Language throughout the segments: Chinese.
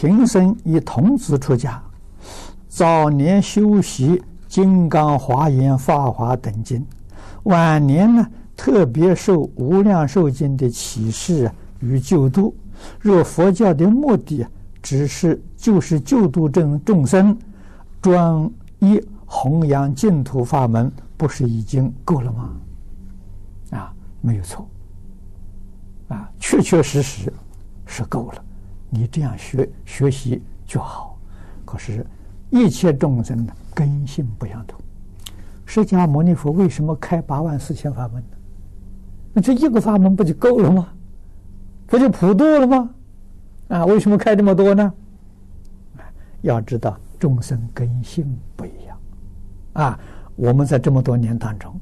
平生以童子出家，早年修习《金刚华严》《法华》等经，晚年呢特别受《无量寿经》的启示与救度。若佛教的目的只是就是救度众众生，专一弘扬净土法门，不是已经够了吗？啊，没有错。啊，确确实实是够了。你这样学学习就好，可是，一切众生的根性不相同。释迦牟尼佛为什么开八万四千法门呢？那这一个法门不就够了吗？不就普度了吗？啊，为什么开这么多呢？要知道众生根性不一样。啊，我们在这么多年当中，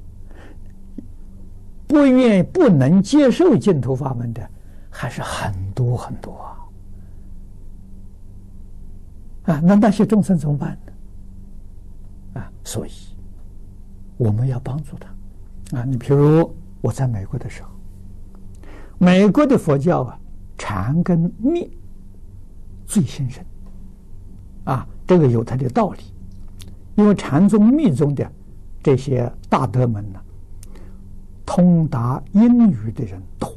不愿、不能接受净土法门的，还是很多很多啊。啊，那那些众生怎么办呢？啊，所以我们要帮助他。啊，你比如我在美国的时候，美国的佛教啊，禅跟密最兴盛。啊，这个有它的道理，因为禅宗、密宗的这些大德们呢，通达英语的人多。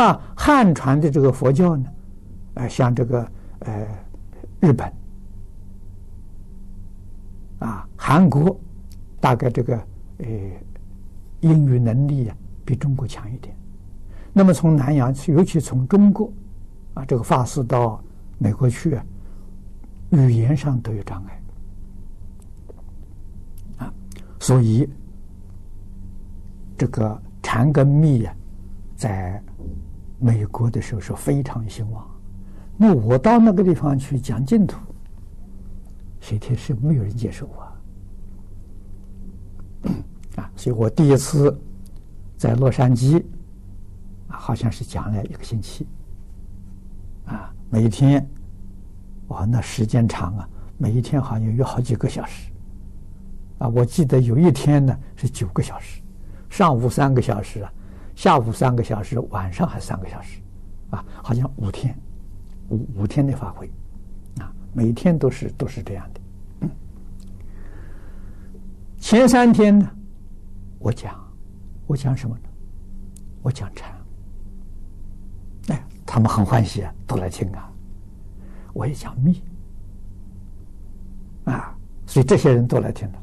啊，汉传的这个佛教呢，呃，像这个呃。日本啊，韩国大概这个呃英语能力啊比中国强一点。那么从南洋，尤其从中国啊这个法师到美国去啊，语言上都有障碍啊，所以这个禅跟密啊，在美国的时候是非常兴旺。那我到那个地方去讲净土，谁听是没有人接受啊！啊，所以我第一次在洛杉矶，啊，好像是讲了一个星期，啊，每一天，哇，那时间长啊，每一天好像有好几个小时，啊，我记得有一天呢是九个小时，上午三个小时啊，下午三个小时，晚上还三个小时，啊，好像五天。五五天的法会，啊，每天都是都是这样的。前三天呢，我讲，我讲什么呢？我讲禅。哎，他们很欢喜啊，都来听啊。我也讲密，啊，所以这些人都来听了。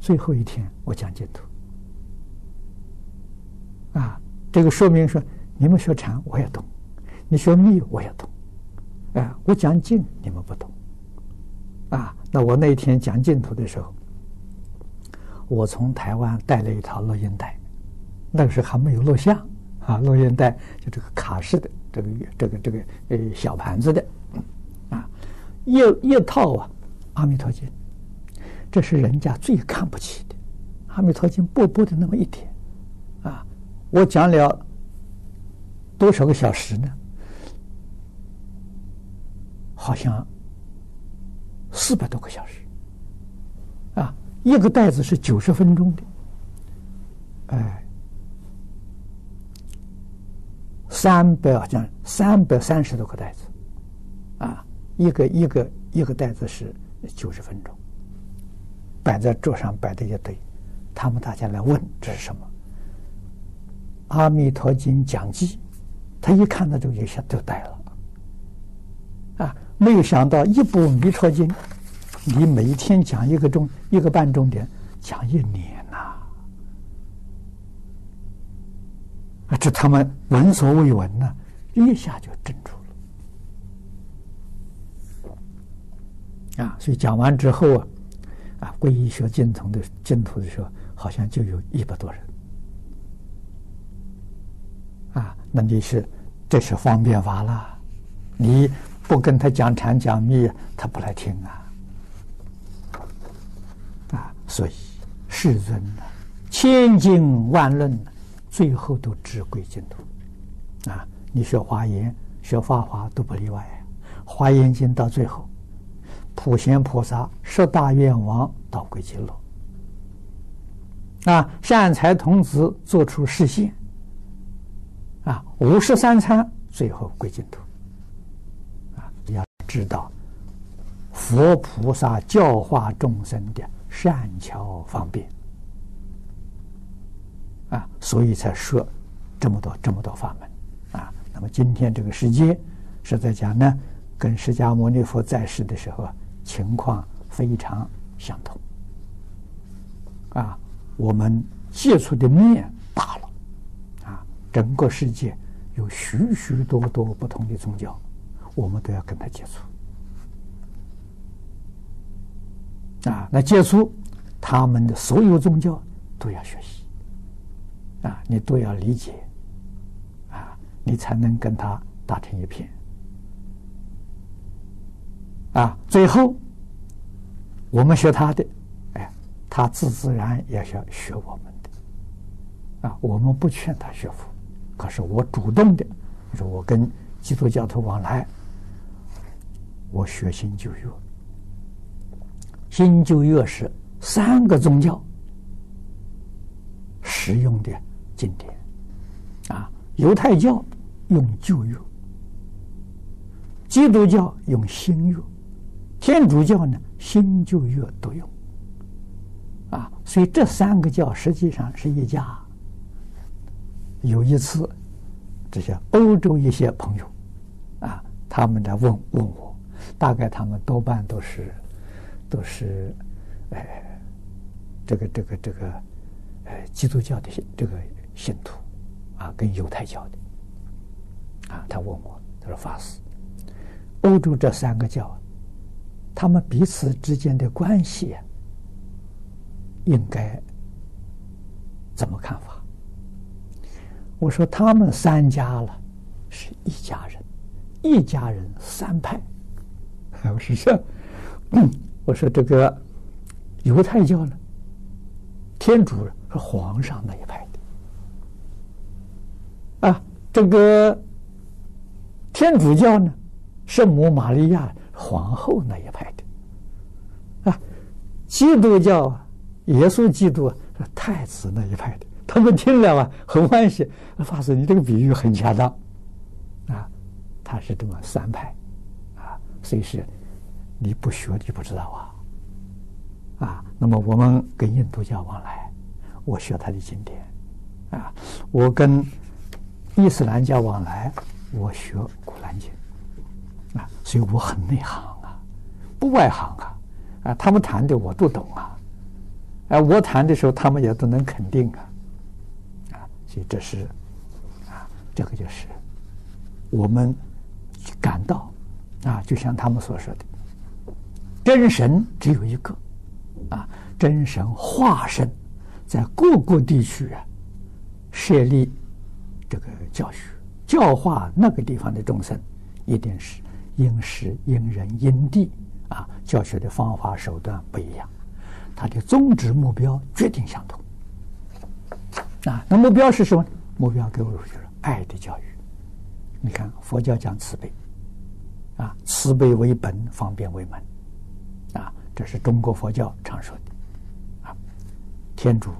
最后一天我讲净土，啊，这个说明说你们学禅我也懂，你学密我也懂。哎，我讲净你们不懂，啊，那我那一天讲净土的时候，我从台湾带了一套录音带，那个时候还没有录像啊，录音带就这个卡式的，这个这个这个呃小盘子的，啊，一一套啊，《阿弥陀经》，这是人家最看不起的，《阿弥陀经》薄薄的那么一点，啊，我讲了多少个小时呢？好像四百多个小时。啊，一个袋子是九十分钟的，哎，三百好像三百三十多个袋子。啊，一个一个一个袋子是九十分钟，摆在桌上摆的一堆，他们大家来问这是什么？《阿弥陀经讲记》，他一看到这个一下就呆了。没有想到一部《弥陀经》，你每一天讲一个钟，一个半钟点，讲一年呐！啊，这他们闻所未闻呢，一下就镇住了。啊，所以讲完之后啊，啊，皈依学净土的净土的时候，好像就有一百多人。啊，那你是这是方便法了，你。不跟他讲禅讲密，他不来听啊！啊，所以世尊呢，千经万论，最后都直归净土。啊，你学华严、学法华都不例外。华严经到最后，普贤菩萨十大愿王到归极乐。啊，善财童子做出示现。啊，五十三参最后归净土。知道佛菩萨教化众生的善巧方便。啊，所以才说这么多这么多法门。啊。那么今天这个世界是在讲呢，跟释迦牟尼佛在世的时候情况非常相同。啊，我们接触的面大了。啊，整个世界有许许多多不同的宗教，我们都要跟他接触啊。那接触他们的所有宗教都要学习啊，你都要理解啊，你才能跟他打成一片啊。最后我们学他的，哎，他自自然也要学我们的啊。我们不劝他学佛。可是我主动的，你说我跟基督教徒往来，我学新旧约，新旧约是三个宗教使用的经典，啊，犹太教用旧约，基督教用新约，天主教呢新旧约都用，啊，所以这三个教实际上是一家。有一次，这些欧洲一些朋友，啊，他们在问问我，大概他们多半都是，都是，哎，这个这个这个，哎，基督教的这个信徒，啊，跟犹太教的，啊，他问我，他说法师，欧洲这三个教，他们彼此之间的关系，应该怎么看法？我说他们三家了，是一家人，一家人三派。我是这，嗯，我说这个犹太教呢，天主是皇上那一派的，啊，这个天主教呢，圣母玛利亚皇后那一派的，啊，基督教啊耶稣基督是太子那一派的。他们听了啊，很欢喜。法师，你这个比喻很恰当，啊，他是这么三派，所以是你不学你不知道啊，啊，那么我们跟印度教往来，我学他的经典，啊，我跟伊斯兰教往来，我学古兰经，啊，所以我很内行啊，不外行啊，啊，他们谈的我都懂啊，哎，我谈的时候他们也都能肯定啊。所以这是啊，这个就是我们感到啊，就像他们所说的，真神只有一个啊，真神化身在各个地区啊设立这个教学教化那个地方的众生，一定是因时因人因地啊，教学的方法手段不一样，他的宗旨目标决定相同。啊，那目标是什么？目标给我就是爱的教育。你看，佛教讲慈悲，啊，慈悲为本，方便为门，啊，这是中国佛教常说的。啊，天主，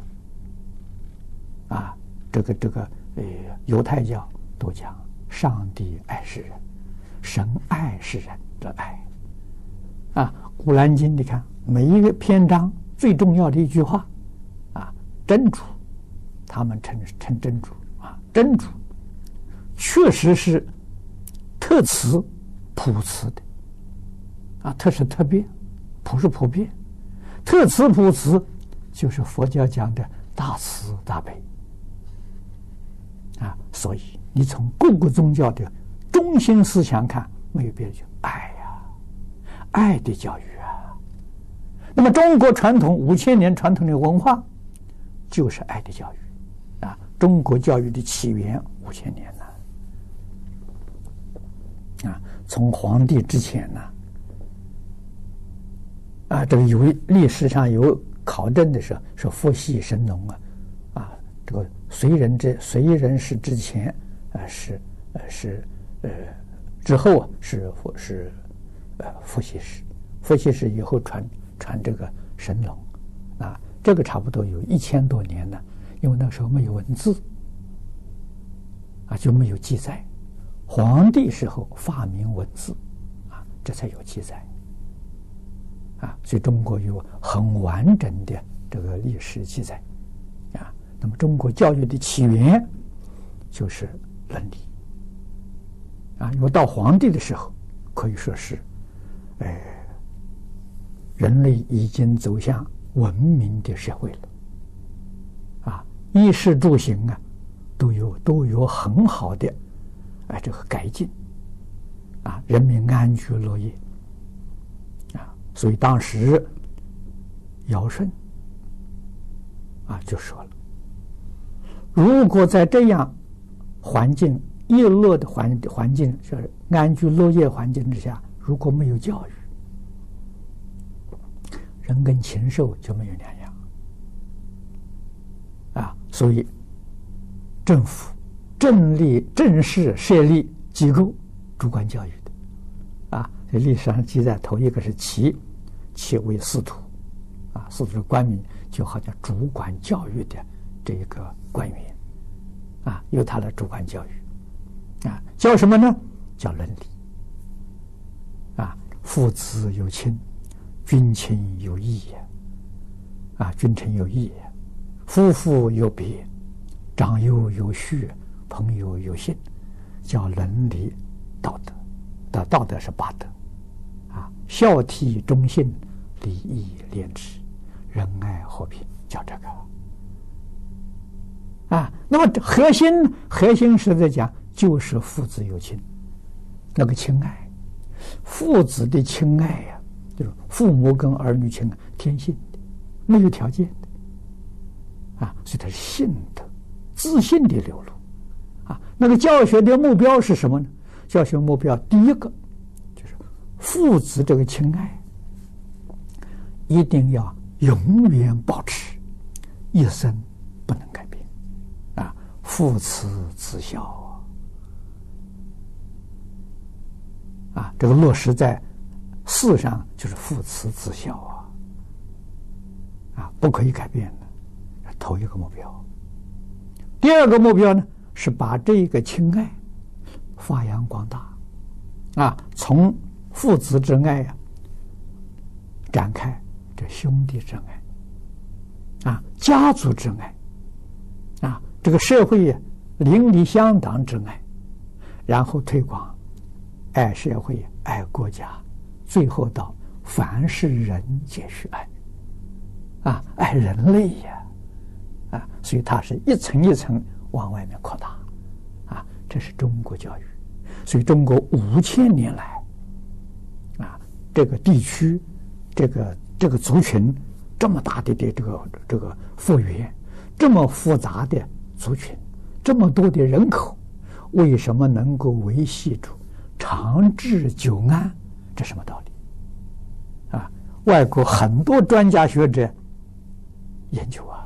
啊，这个这个呃，犹太教都讲上帝爱世人，神爱世人的爱。啊，《古兰经》你看每一个篇章最重要的一句话，啊，真主。他们称称真主啊，真主确实是特慈普慈的啊，特是特别，普是普遍，特慈普慈就是佛教讲的大慈大悲啊。所以你从各个宗教的中心思想看，没有别的，就爱呀、爱的教育啊。那么中国传统五千年传统的文化，就是爱的教育。啊中国教育的起源五千年了，啊，从黄帝之前呢，啊，这个有历史上有考证的时候，说伏羲神农啊，啊，这个燧人之燧人氏之前啊是呃是呃之后啊是是呃伏羲氏，伏羲氏以后传传这个神农，啊，这个差不多有一千多年了。因为那时候没有文字，啊，就没有记载。皇帝时候发明文字，啊，这才有记载。啊，所以中国有很完整的这个历史记载。啊，那么中国教育的起源就是伦理。啊，因为到皇帝的时候，可以说是，哎，人类已经走向文明的社会了。啊，衣食住行啊，都有都有很好的，哎，这个改进。啊，人民安居乐业。啊，所以当时尧舜啊就说了，如果在这样环境，乐乐的环环境，是安居乐业环境之下，如果没有教育，人跟禽兽就没有两样。啊，所以政府正立正式设立机构主管教育的，啊，这历史上记载头一个是齐，齐为司徒，啊，司徒的官名就好像主管教育的这一个官员，啊，由他来主管教育。啊，叫什么呢？叫伦理。啊，父子有亲，君亲有义也。啊，君臣有义也，夫妇有别，长幼有序，朋友有信，叫伦理道德。的道德是八德。啊，孝悌忠信，礼义廉耻，仁爱和平，叫这个。啊，那么核心核心是在讲。就是父子有亲，那个亲爱，父子的亲爱呀、就是父母跟儿女亲爱，天性的，没有条件的，啊，所以它是信德、自信的流露，那个教学的目标是什么呢？教学目标第一个就是父子这个亲爱，一定要永远保持，一生不能改变，啊，父慈子孝啊。啊，这个落实在事上就是父慈子孝啊，啊，不可以改变的，头一个目标。第二个目标呢，是把这个亲爱发扬光大，啊，从父子之爱呀、啊、展开这兄弟之爱，啊，家族之爱，啊，这个社会呀邻里乡党之爱，然后推广。爱社会，爱国家，最后到凡是人皆是爱，啊，爱人类呀，啊，所以它是一层一层往外面扩大，啊，这是中国教育，所以中国五千年来，啊，这个地区，这个这个族群这么大的的这个这个复原，这么复杂的族群，这么多的人口，为什么能够维系住？长治久安，这什么道理？啊，外国很多专家学者研究啊。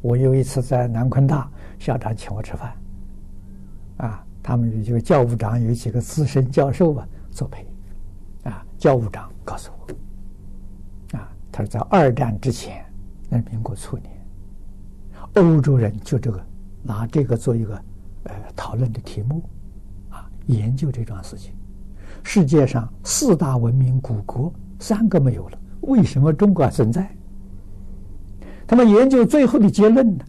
我有一次在南昆大，校长请我吃饭，啊，他们有几个教务长，有几个资深教授啊作陪，啊，教务长告诉我，啊，他说在二战之前，那是民国初年，欧洲人就这个拿这个做一个。呃，讨论的题目，啊，研究这桩事情。世界上四大文明古国三个没有了，为什么中国还存在？他们研究最后的结论呢？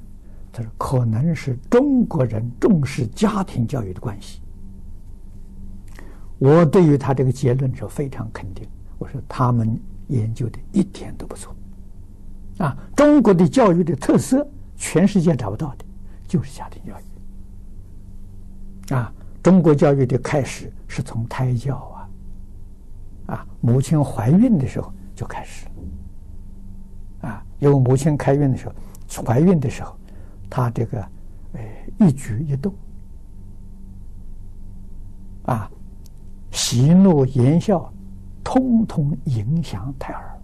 他说可能是中国人重视家庭教育的关系。我对于他这个结论是非常肯定。我说他们研究的一点都不错。啊，中国的教育的特色，全世界找不到的，就是家庭教育。啊，中国教育的开始是从胎教啊，啊，母亲怀孕的时候就开始，啊，因为母亲开孕的时候，怀孕的时候，她这个，呃，一举一动，啊，喜怒言笑，通通影响胎儿，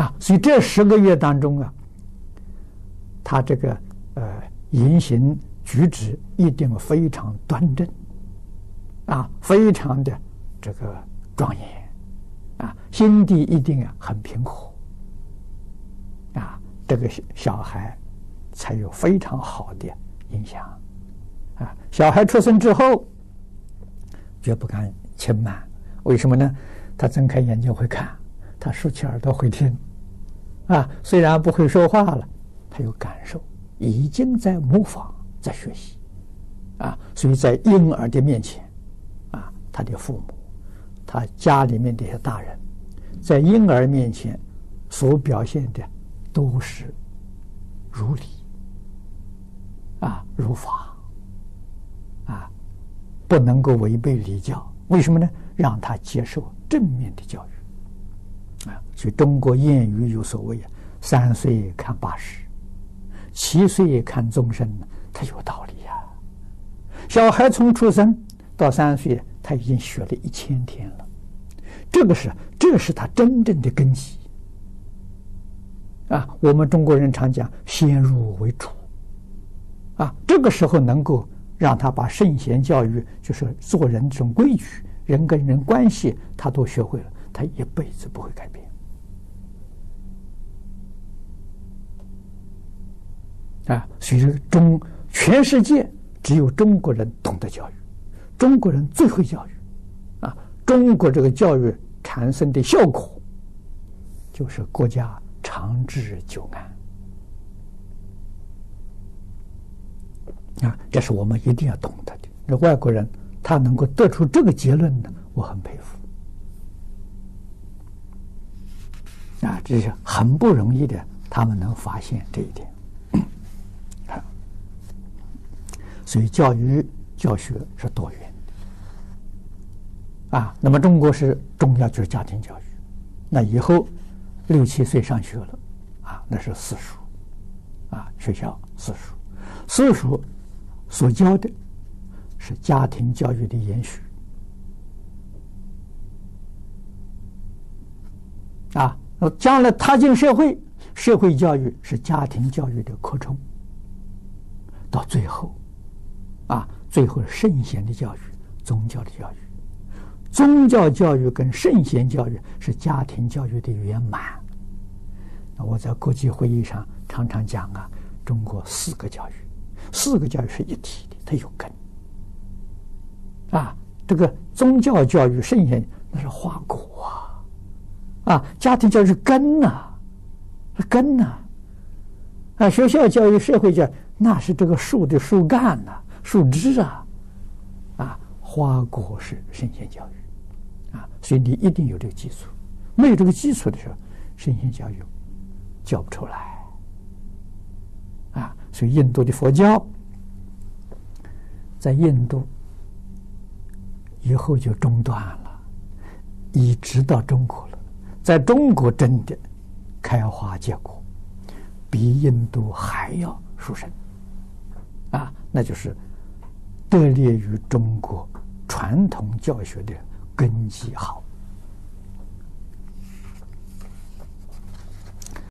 啊，所以这十个月当中啊，他这个呃言行。举止一定非常端正，啊，非常的这个庄严，啊，心地一定啊很平和，啊，这个小孩才有非常好的影响，啊，小孩出生之后，绝不敢轻慢。为什么呢？他睁开眼睛会看，他竖起耳朵会听，啊，虽然不会说话了，他有感受，已经在模仿，在学习，啊，所以在婴儿的面前，啊，他的父母，他家里面这些大人，在婴儿面前所表现的都是如理，啊，如法，啊，不能够违背礼教。为什么呢？让他接受正面的教育，啊，所以中国谚语有所谓啊，“三岁看八十，七岁看终身”，他有道理呀。小孩从出生到三岁，他已经学了一千天了，这个是这是他真正的根基。啊，我们中国人常讲“先入为主”，啊，这个时候能够。让他把圣贤教育，就是做人这种规矩、人跟人关系，他都学会了，他一辈子不会改变。啊，所以中全世界只有中国人懂得教育，中国人最会教育。啊，中国这个教育产生的效果，就是国家长治久安。啊，这是我们一定要懂得的。那外国人他能够得出这个结论呢，我很佩服。啊，这是很不容易的，他们能发现这一点。所以教育教学是多元。啊，那么中国是重要就是家庭教育。那以后六七岁上学了，啊，那是私塾，啊，学校私塾，私塾。所教的是家庭教育的延续啊，那将来踏进社会，社会教育是家庭教育的扩充，到最后，啊，最后圣贤的教育，宗教的教育，宗教教育跟圣贤教育是家庭教育的圆满。那我在国际会议上常常讲啊，中国四个教育。四个教育是一体的，它有根啊。这个宗教教育、圣贤那是花果啊，啊，家庭教育是根呐，是根呐，啊，学校教育、社会教育那是这个树的树干呐、树枝啊，啊，花果是圣贤教育，所以你一定有这个基础，没有这个基础的时候，圣贤教育教不出来。啊所以，印度的佛教在印度以后就中断了，一直到中国了。在中国真的开花结果，比印度还要殊胜啊！那就是得力于中国传统教学的根基好。